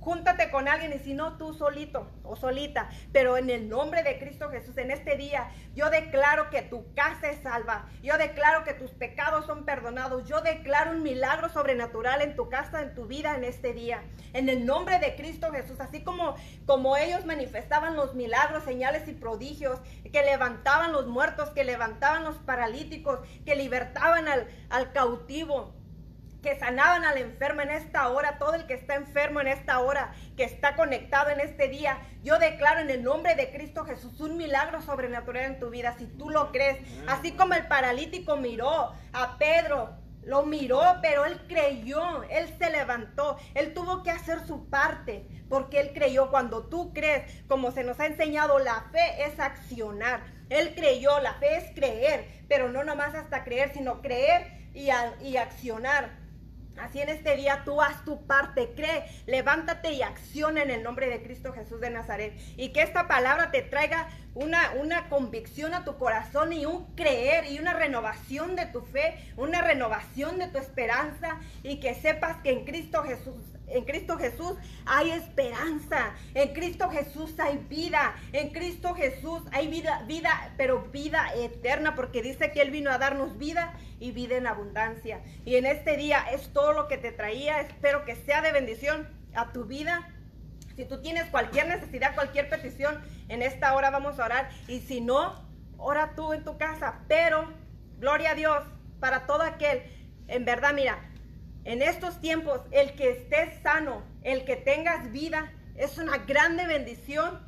Júntate con alguien y si no tú solito o solita, pero en el nombre de Cristo Jesús en este día yo declaro que tu casa es salva, yo declaro que tus pecados son perdonados, yo declaro un milagro sobrenatural en tu casa, en tu vida en este día. En el nombre de Cristo Jesús, así como como ellos manifestaban los milagros, señales y prodigios, que levantaban los muertos, que levantaban los paralíticos, que libertaban al, al cautivo que sanaban al enfermo en esta hora, todo el que está enfermo en esta hora, que está conectado en este día. Yo declaro en el nombre de Cristo Jesús un milagro sobrenatural en tu vida, si tú lo crees. Así como el paralítico miró a Pedro, lo miró, pero él creyó, él se levantó, él tuvo que hacer su parte, porque él creyó. Cuando tú crees, como se nos ha enseñado, la fe es accionar. Él creyó, la fe es creer, pero no nomás hasta creer, sino creer y, y accionar. Así en este día tú haz tu parte, cree, levántate y acciona en el nombre de Cristo Jesús de Nazaret. Y que esta palabra te traiga una, una convicción a tu corazón y un creer y una renovación de tu fe, una renovación de tu esperanza y que sepas que en Cristo Jesús en Cristo Jesús hay esperanza. En Cristo Jesús hay vida. En Cristo Jesús hay vida, vida, pero vida eterna, porque dice que Él vino a darnos vida y vida en abundancia. Y en este día es todo lo que te traía. Espero que sea de bendición a tu vida. Si tú tienes cualquier necesidad, cualquier petición, en esta hora vamos a orar. Y si no, ora tú en tu casa. Pero, gloria a Dios, para todo aquel, en verdad, mira, en estos tiempos, el que estés sano, el que tengas vida, es una grande bendición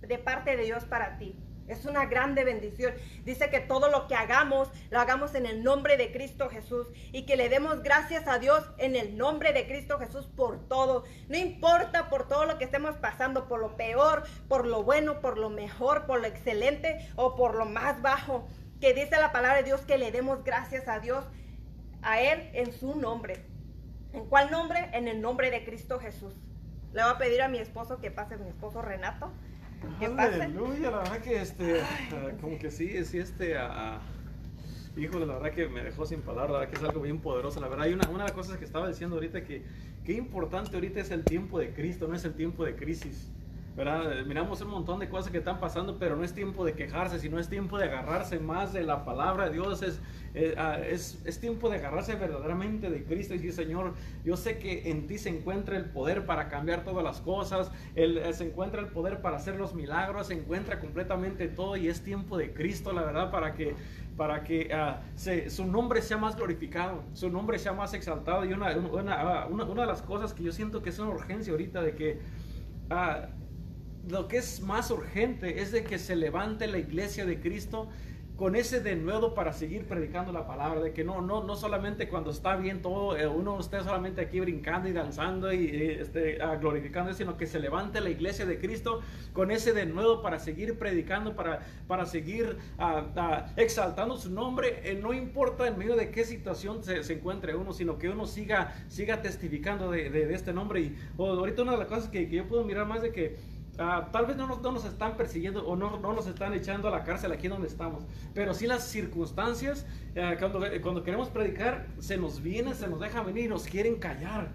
de parte de Dios para ti. Es una grande bendición. Dice que todo lo que hagamos, lo hagamos en el nombre de Cristo Jesús y que le demos gracias a Dios en el nombre de Cristo Jesús por todo. No importa por todo lo que estemos pasando, por lo peor, por lo bueno, por lo mejor, por lo excelente o por lo más bajo. Que dice la palabra de Dios que le demos gracias a Dios a Él en su nombre. ¿En cuál nombre? En el nombre de Cristo Jesús. Le voy a pedir a mi esposo que pase, mi esposo Renato. Que pase. Aleluya, la verdad que este, ah, como que sí, sí, este, uh, híjole, la verdad que me dejó sin palabras, la verdad que es algo bien poderoso. La verdad, hay una, una de las cosas que estaba diciendo ahorita que qué importante ahorita es el tiempo de Cristo, no es el tiempo de crisis. ¿Verdad? Miramos un montón de cosas que están pasando, pero no es tiempo de quejarse, sino es tiempo de agarrarse más de la palabra de Dios. Es, eh, ah, es, es, tiempo de agarrarse verdaderamente de Cristo y decir, Señor, yo sé que en ti se encuentra el poder para cambiar todas las cosas, el, eh, se encuentra el poder para hacer los milagros, se encuentra completamente todo y es tiempo de Cristo, la verdad, para que para que uh, se, su nombre sea más glorificado, su nombre sea más exaltado. Y una, una, una, una, de las cosas que yo siento que es una urgencia ahorita de que uh, lo que es más urgente es de que se levante la iglesia de Cristo con ese denuedo para seguir predicando la palabra, de que no, no, no solamente cuando está bien todo, eh, uno esté solamente aquí brincando y danzando y este, ah, glorificando, sino que se levante la iglesia de Cristo con ese denuedo para seguir predicando, para, para seguir uh, uh, exaltando su nombre, eh, no importa en medio de qué situación se, se, encuentre uno, sino que uno siga, siga testificando de, de, de este nombre. Y oh, ahorita una de las cosas que, que yo puedo mirar más de que Uh, tal vez no nos, no nos, están persiguiendo o no, no, nos están echando a la cárcel aquí donde estamos, pero sí las circunstancias, uh, cuando, cuando queremos predicar, se nos viene, se nos deja venir y nos quieren callar.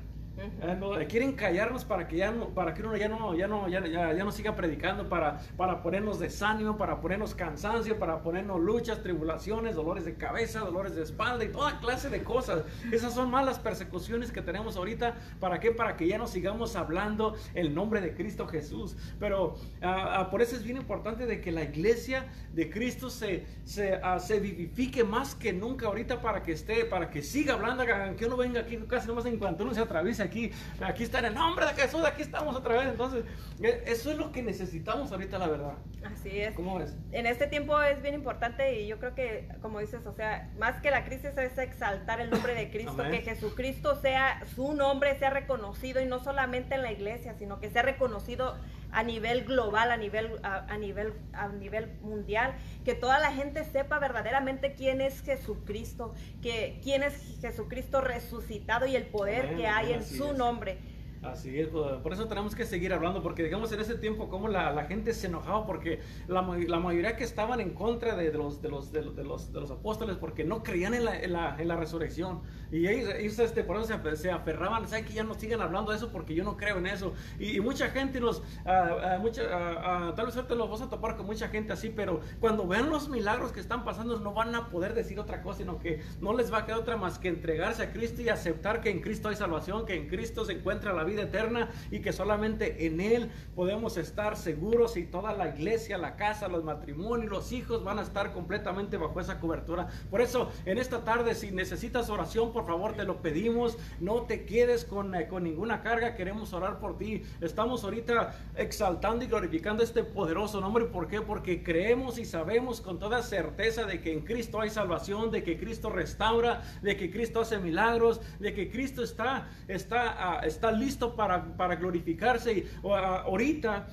No, quieren callarnos para que ya no, para que uno ya no, ya no, ya, ya, ya no siga predicando, para, para ponernos desánimo, para ponernos cansancio, para ponernos luchas, tribulaciones, dolores de cabeza, dolores de espalda y toda clase de cosas. Esas son malas persecuciones que tenemos ahorita. ¿Para qué? Para que ya no sigamos hablando el nombre de Cristo Jesús. Pero uh, uh, por eso es bien importante de que la iglesia de Cristo se, se, se vivifique más que nunca ahorita para que esté, para que siga hablando, que uno venga aquí casi nomás en cuanto uno se atraviesa aquí, aquí está en el nombre de Jesús, aquí estamos otra vez. Entonces, eh, eso es lo que necesitamos ahorita, la verdad. Así es. ¿Cómo es? En este tiempo es bien importante y yo creo que, como dices, o sea, más que la crisis es exaltar el nombre de Cristo, que Jesucristo sea, su nombre sea reconocido y no solamente en la iglesia, sino que sea reconocido a nivel global, a nivel, a, a, nivel, a nivel mundial, que toda la gente sepa verdaderamente quién es Jesucristo, que quién es Jesucristo resucitado y el poder Amén, que hay en su es. nombre. Así es, pues, por eso tenemos que seguir hablando, porque digamos en ese tiempo como la, la gente se enojaba porque la, la, mayoría que estaban en contra de, de, los, de, los, de, los, de los apóstoles porque no creían en la, en la, en la resurrección. Y ellos, ellos este, por eso se, se aferraban, ¿saben que ya no sigan hablando de eso porque yo no creo en eso? Y, y mucha gente, los, uh, uh, mucha, uh, tal vez ahorita los vas a topar con mucha gente así, pero cuando vean los milagros que están pasando no van a poder decir otra cosa, sino que no les va a quedar otra más que entregarse a Cristo y aceptar que en Cristo hay salvación, que en Cristo se encuentra la vida eterna y que solamente en Él podemos estar seguros y toda la iglesia, la casa, los matrimonios, los hijos van a estar completamente bajo esa cobertura. Por eso, en esta tarde, si necesitas oración, por favor, te lo pedimos. No te quedes con, eh, con ninguna carga, queremos orar por ti. Estamos ahorita exaltando y glorificando este poderoso nombre. ¿Por qué? Porque creemos y sabemos con toda certeza de que en Cristo hay salvación, de que Cristo restaura, de que Cristo hace milagros, de que Cristo está, está, uh, está listo para, para glorificarse. Y ahorita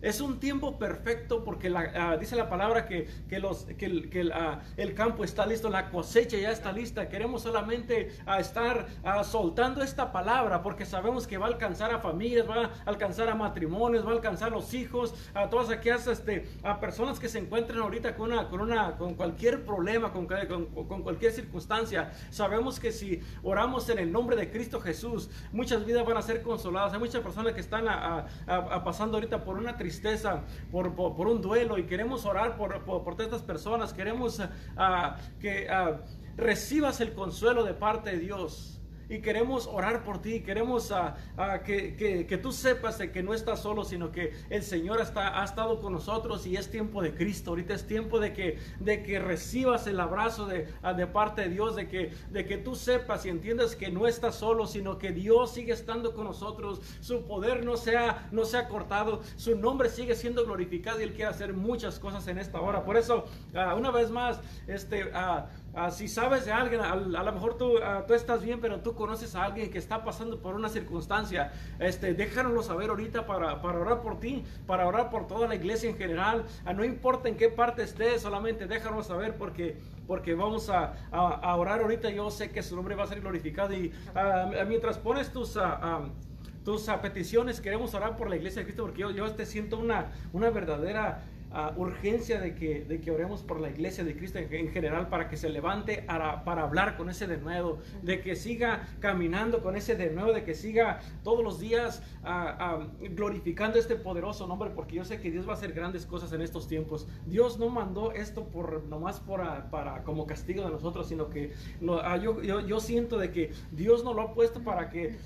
es un tiempo perfecto porque la, uh, dice la palabra que, que, los, que, que uh, el, campo está listo, la cosecha ya está lista. Queremos solamente uh, estar soltando esta palabra porque sabemos que va a alcanzar a familias, va a alcanzar a matrimonios, va a alcanzar a los hijos, a todas aquellas este, a personas que se encuentren ahorita con, una, con, una, con cualquier problema, con, con, con cualquier circunstancia. Sabemos que si oramos en el nombre de Cristo Jesús, muchas vidas van a ser consoladas. Hay muchas personas que están a, a pasando ahorita por una tristeza, por, por, por, un duelo y queremos orar por, por, por estas personas. Queremos uh, que uh, recibas el consuelo de parte de Dios y queremos orar por ti, queremos uh, uh, que, tú sepas de que no estás solo, sino que el Señor está, ha estado con nosotros y es tiempo de Cristo, ahorita es tiempo de que, de que recibas el abrazo de, uh, de parte de Dios, de que, de que tú sepas y entiendas que no estás solo, sino que Dios sigue estando con nosotros, su poder no se no se ha cortado, su nombre sigue siendo glorificado y Él quiere hacer muchas cosas en esta hora. Por eso, una vez más, este... Uh, si sabes de alguien, a, a lo mejor tú, uh, tú, estás bien, pero tú conoces a alguien que está pasando por una circunstancia, este, déjanoslo saber ahorita para, para orar por ti, para orar por toda la iglesia en general. Uh, no importa en qué parte estés, solamente déjanos saber porque, porque vamos a, a, a, orar ahorita. Yo sé que su nombre va a ser glorificado y mientras pones tus... Um, tus peticiones, queremos orar por la iglesia de Cristo porque yo, yo te siento una, una verdadera urgencia de que, de que oremos por la iglesia de Cristo en, general para que se levante para, para hablar con ese denuedo, de que siga caminando con ese denuedo, de que siga todos los días glorificando este poderoso nombre, porque yo sé que Dios va a hacer grandes cosas en estos tiempos. Dios no mandó esto por nomás por, para como castigo de nosotros, sino que yo, yo, yo, siento de que Dios nos lo ha puesto para que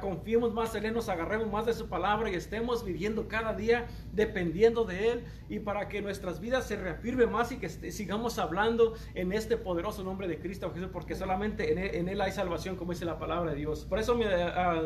confiemos más en Él, nos agarremos más de su palabra y estemos viviendo cada día dependiendo de Él y para que nuestras vidas se reafirmen más y que sigamos hablando en este poderoso nombre de Cristo Jesús, porque solamente en él, hay salvación, como dice la palabra de Dios. Por eso, ah,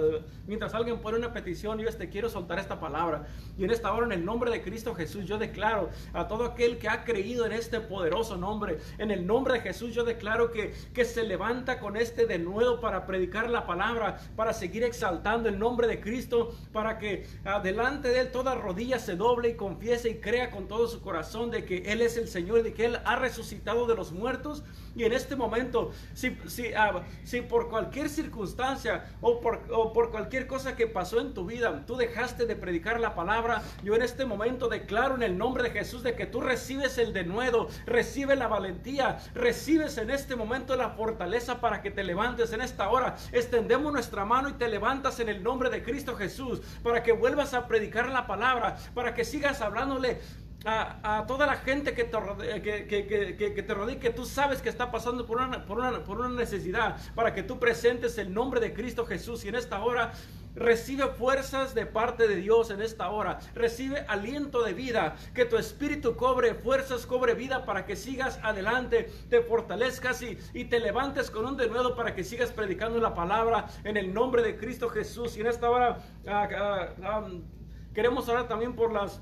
mientras alguien pone una petición, yo este, quiero soltar esta palabra. Y en esta hora, en el nombre de Cristo Jesús, yo declaro a todo aquel que ha creído en este poderoso nombre, en el nombre de Jesús, yo declaro que, que se levanta con este de nuevo para predicar la palabra, para seguir exaltando el nombre de Cristo, para que delante de él toda rodilla se doble y confiese y crea con todo su corazón de que Él es el Señor de que Él ha resucitado de los muertos. Y en este momento, si, si, ah, si por cualquier circunstancia o por, o por cualquier cosa que pasó en tu vida, tú dejaste de predicar la palabra, yo en este momento declaro en el nombre de Jesús de que tú recibes el denuedo, recibe la valentía, recibes en este momento la fortaleza para que te levantes en esta hora. Extendemos nuestra mano y te levantas en el nombre de Cristo Jesús para que vuelvas a predicar la palabra, para que sigas hablándole a, toda la gente que te, rodea, que, que, te rodea, que tú sabes que está pasando por una, por, una, por una necesidad, para que tú presentes el nombre de Cristo Jesús. Y en esta hora recibe fuerzas de parte de Dios en esta hora, recibe aliento de vida, que tu espíritu cobre fuerzas, cobre vida para que sigas adelante, te fortalezcas y, y te levantes con un denuedo para que sigas predicando la palabra en el nombre de Cristo Jesús. Y en esta hora ah, ah, ah, queremos orar también por las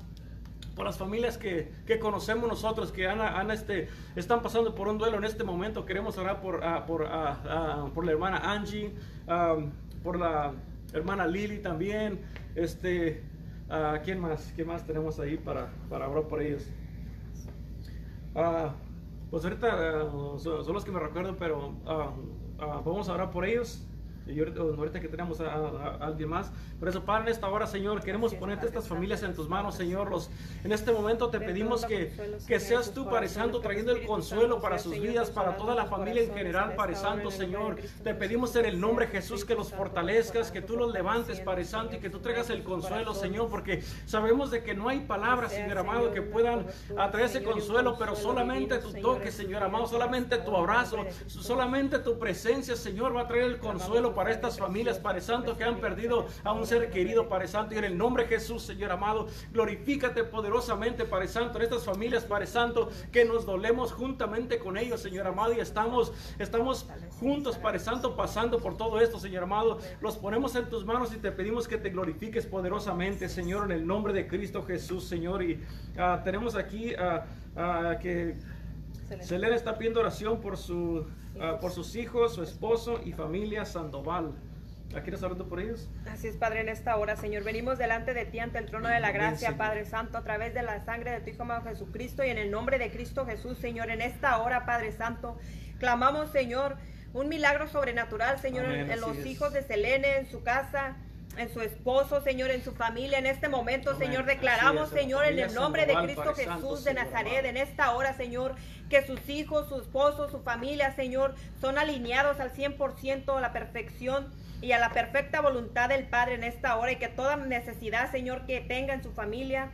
por las familias que, que conocemos nosotros, que han, este, están pasando por un duelo en este momento. Queremos orar por, uh, por, uh, por la hermana Angie, por la hermana Lili también. Este, ¿Quién más? ¿Quién más tenemos ahí para, para orar por ellos? pues ahorita son, los que me recuerdo, pero vamos a orar por ellos. Y ahorita, que tenemos a, alguien más. Por eso, Padre, en esta hora, Señor, queremos ponerte estas familias en tus manos, Señor. Los, en este momento te pedimos que, que seas tú, Padre Santo, trayendo el consuelo para sus vidas, para toda la familia en general, Padre Santo, Señor. Te pedimos en el nombre de Jesús que los fortalezcas, que tú los levantes, Padre Santo, y que tú traigas el consuelo, Señor, porque sabemos de que no hay palabras, Señor amado, que puedan atraer ese consuelo, pero solamente tu toque, Señor amado, solamente tu abrazo, solamente tu presencia, Señor, va a traer el consuelo para estas familias, Padre Santo, que han perdido a un ser querido, Padre Santo. Y en el nombre de Jesús, Señor amado, glorifícate poderosamente, Padre Santo, en estas familias, Padre Santo, que nos dolemos juntamente con ellos, Señor amado. Y estamos, estamos juntos, Padre Santo, pasando por todo esto, Señor amado. Los ponemos en tus manos y te pedimos que te glorifiques poderosamente, Señor, en el nombre de Cristo Jesús, Señor. Y uh, tenemos aquí uh, que Selena está pidiendo oración por su Ah, por sus hijos, su esposo y familia Sandoval. ¿A quieres orando por ellos? Así es, Padre, en esta hora, Señor. Venimos delante de ti ante el trono de la gracia, Padre Santo, a través de la sangre de tu Hijo amado Jesucristo y en el nombre de Cristo Jesús, Señor. En esta hora, Padre Santo, clamamos, Señor, un milagro sobrenatural, Señor, en, los hijos de Selene, en su casa, en su esposo, Señor, en su familia. En este momento, Señor, declaramos, Señor, en el nombre de Cristo Jesús de Nazaret, en esta hora, Señor, que sus hijos, su esposo, su familia, Señor, son alineados al 100% a la perfección y a la perfecta voluntad del Padre en esta hora y que toda necesidad, Señor, que tenga en su familia,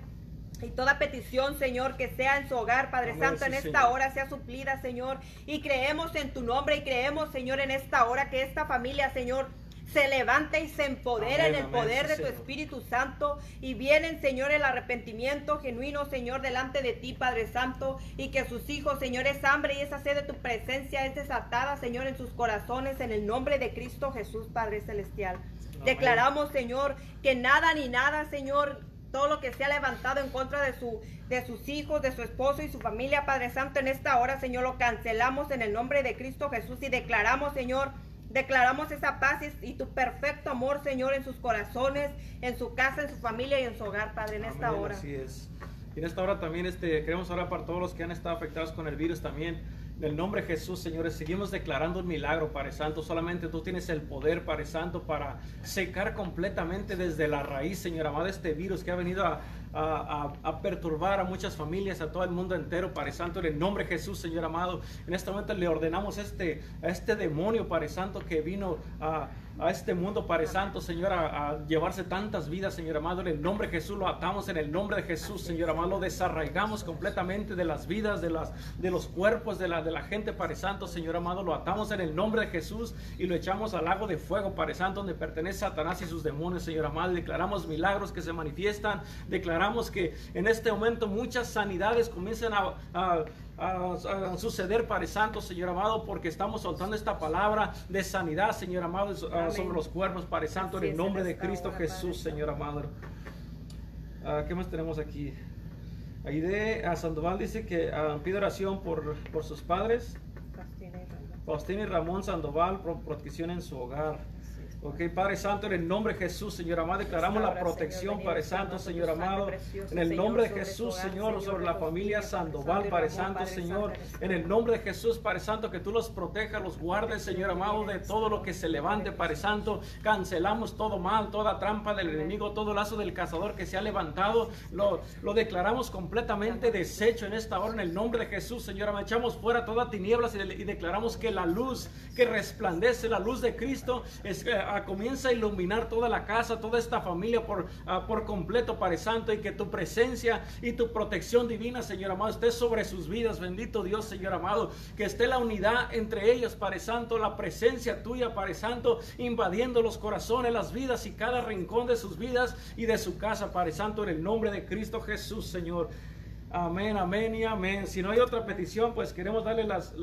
y toda petición, Señor, que sea en su hogar, Padre Santo, en esta hora sea suplida, Señor. Y creemos en tu nombre y creemos, Señor, en esta hora que esta familia, Señor, se levanta y se empodera en el poder de tu Espíritu Santo y vienen, Señor, el arrepentimiento genuino, Señor, delante de ti, Padre Santo, y que sus hijos, Señor, esa hambre y esa sed de tu presencia es desatada, Señor, en sus corazones, en el nombre de Cristo Jesús, Padre Celestial. Declaramos, Señor, que nada ni nada, Señor, todo lo que sea levantado en contra de, su, de sus hijos, de su esposo y su familia, Padre Santo, en esta hora, Señor, lo cancelamos en el nombre de Cristo Jesús y declaramos, Señor, Declaramos esa paz y, tu perfecto amor, Señor, en sus corazones, en su casa, en su familia y en su hogar, Padre, en esta hora. Así es. Y en esta hora también este, queremos orar para todos los que han estado afectados con el virus también En el nombre de Jesús, señores, seguimos declarando un milagro, Padre Santo. Solamente tú tienes el poder, Padre Santo, para secar completamente desde la raíz, Señor amado, este virus que ha venido a, a, perturbar a muchas familias, a todo el mundo entero, Padre Santo. En el nombre de Jesús, Señor amado, en este momento le ordenamos este, a este demonio, Padre Santo, que vino a a este mundo, Padre Santo, Señor, a, llevarse tantas vidas, Señor amado. En el nombre de Jesús lo atamos, en el nombre de Jesús, Señor amado, lo desarraigamos completamente de las vidas, de, las, de los cuerpos de la, de la gente, Padre Santo, Señor amado. Lo atamos en el nombre de Jesús y lo echamos al lago de fuego, Padre Santo, donde pertenece Satanás y sus demonios, Señor amado. Declaramos milagros que se manifiestan. Declaramos que en este momento muchas sanidades comienzan a a, suceder, Padre Santo, Señor amado, porque estamos soltando esta palabra de sanidad, Señor amado, ah, sobre los cuernos, Padre Santo, en el nombre de Cristo Jesús, Señor amado. Ah, ¿Qué más tenemos aquí? Aide a Sandoval dice que uh, pide oración por, por sus padres. Faustina y Ramón Sandoval, por protección en su hogar. Ok, Padre Santo, en el nombre de Jesús, Señor amado, declaramos la protección, Padre Santo, Señor amado. En el nombre de Jesús, Señor, sobre la familia Sandoval, Padre Santo, Señor. En el nombre de Jesús, Padre Santo, que tú los protejas, los guardes, Señor amado, de todo lo que se levante, Padre Santo. Cancelamos todo mal, toda trampa del enemigo, todo lazo del cazador que se ha levantado. Lo, lo declaramos completamente deshecho en esta hora, en el nombre de Jesús, Señor. Echamos fuera toda tinieblas y, y declaramos que la luz que resplandece, la luz de Cristo, es, eh, comienza a iluminar toda la casa, toda esta familia por, por completo, Padre Santo, y que tu presencia y tu protección divina, Señor amado, esté sobre sus vidas. Bendito Dios, Señor amado, que esté la unidad entre ellos, Padre Santo, la presencia tuya, Padre Santo, invadiendo los corazones, las vidas y cada rincón de sus vidas y de su casa, Padre Santo, en el nombre de Cristo Jesús, Señor. Amén, amén y amén. Si no hay otra petición, pues queremos darle las,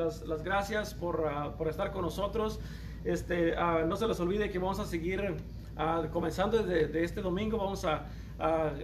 gracias por, ah, por, estar con nosotros. Este, ah, no se les olvide que vamos a seguir ah, comenzando desde este domingo. Vamos a,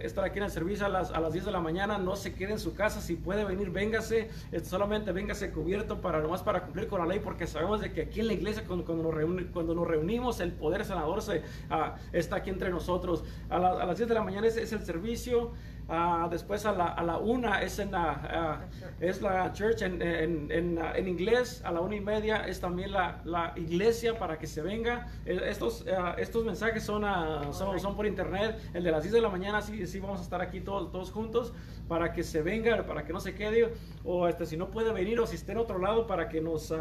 estar aquí en el servicio a las, a las 10 de la mañana. No se quede en su casa. Si puede venir, véngase. Este, solamente véngase cubierto para nomás para cumplir con la ley, porque sabemos de que aquí en la iglesia, cuando, nos, cuando nos reunimos, el poder sanador se, ah, está aquí entre nosotros. A, las 10 de la mañana es el servicio. Uh, después a la, a la una es, en la, uh, es la church en, en, en, en, inglés, a la una y media es también la, la iglesia para que se venga. Eh, estos, uh, estos mensajes son, son, son, por internet, el de las 10 de la mañana sí, sí vamos a estar aquí todos, todos juntos para que se venga, para que no se quede, o este, si no puede venir o si esté en otro lado para que nos,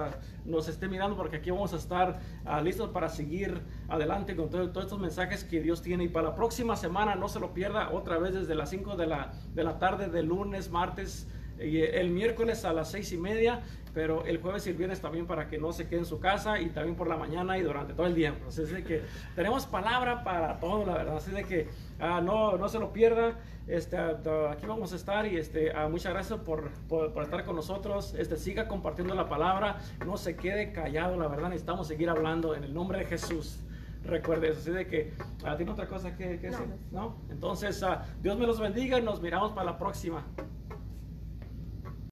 nos esté mirando, porque aquí vamos a estar listos para seguir adelante con todos estos mensajes que Dios tiene. Y para la próxima semana no se lo pierda otra vez desde las 5 de la, de la tarde de lunes, martes y el miércoles a las seis y media, pero el jueves y el viernes también para que no se quede en su casa y también por la mañana y durante todo el día. Así es de que tenemos palabra para todo, la verdad. Así de que ah, no, no se lo pierda. Este, ah, aquí vamos a estar y este, ah, muchas gracias por, por, por, estar con nosotros. Este, siga compartiendo la palabra, no se quede callado, la verdad necesitamos seguir hablando en el nombre de Jesús recuerde eso. Así de que, ¿tiene otra cosa que, decir? No. Entonces, Dios me los bendiga y nos miramos para la próxima.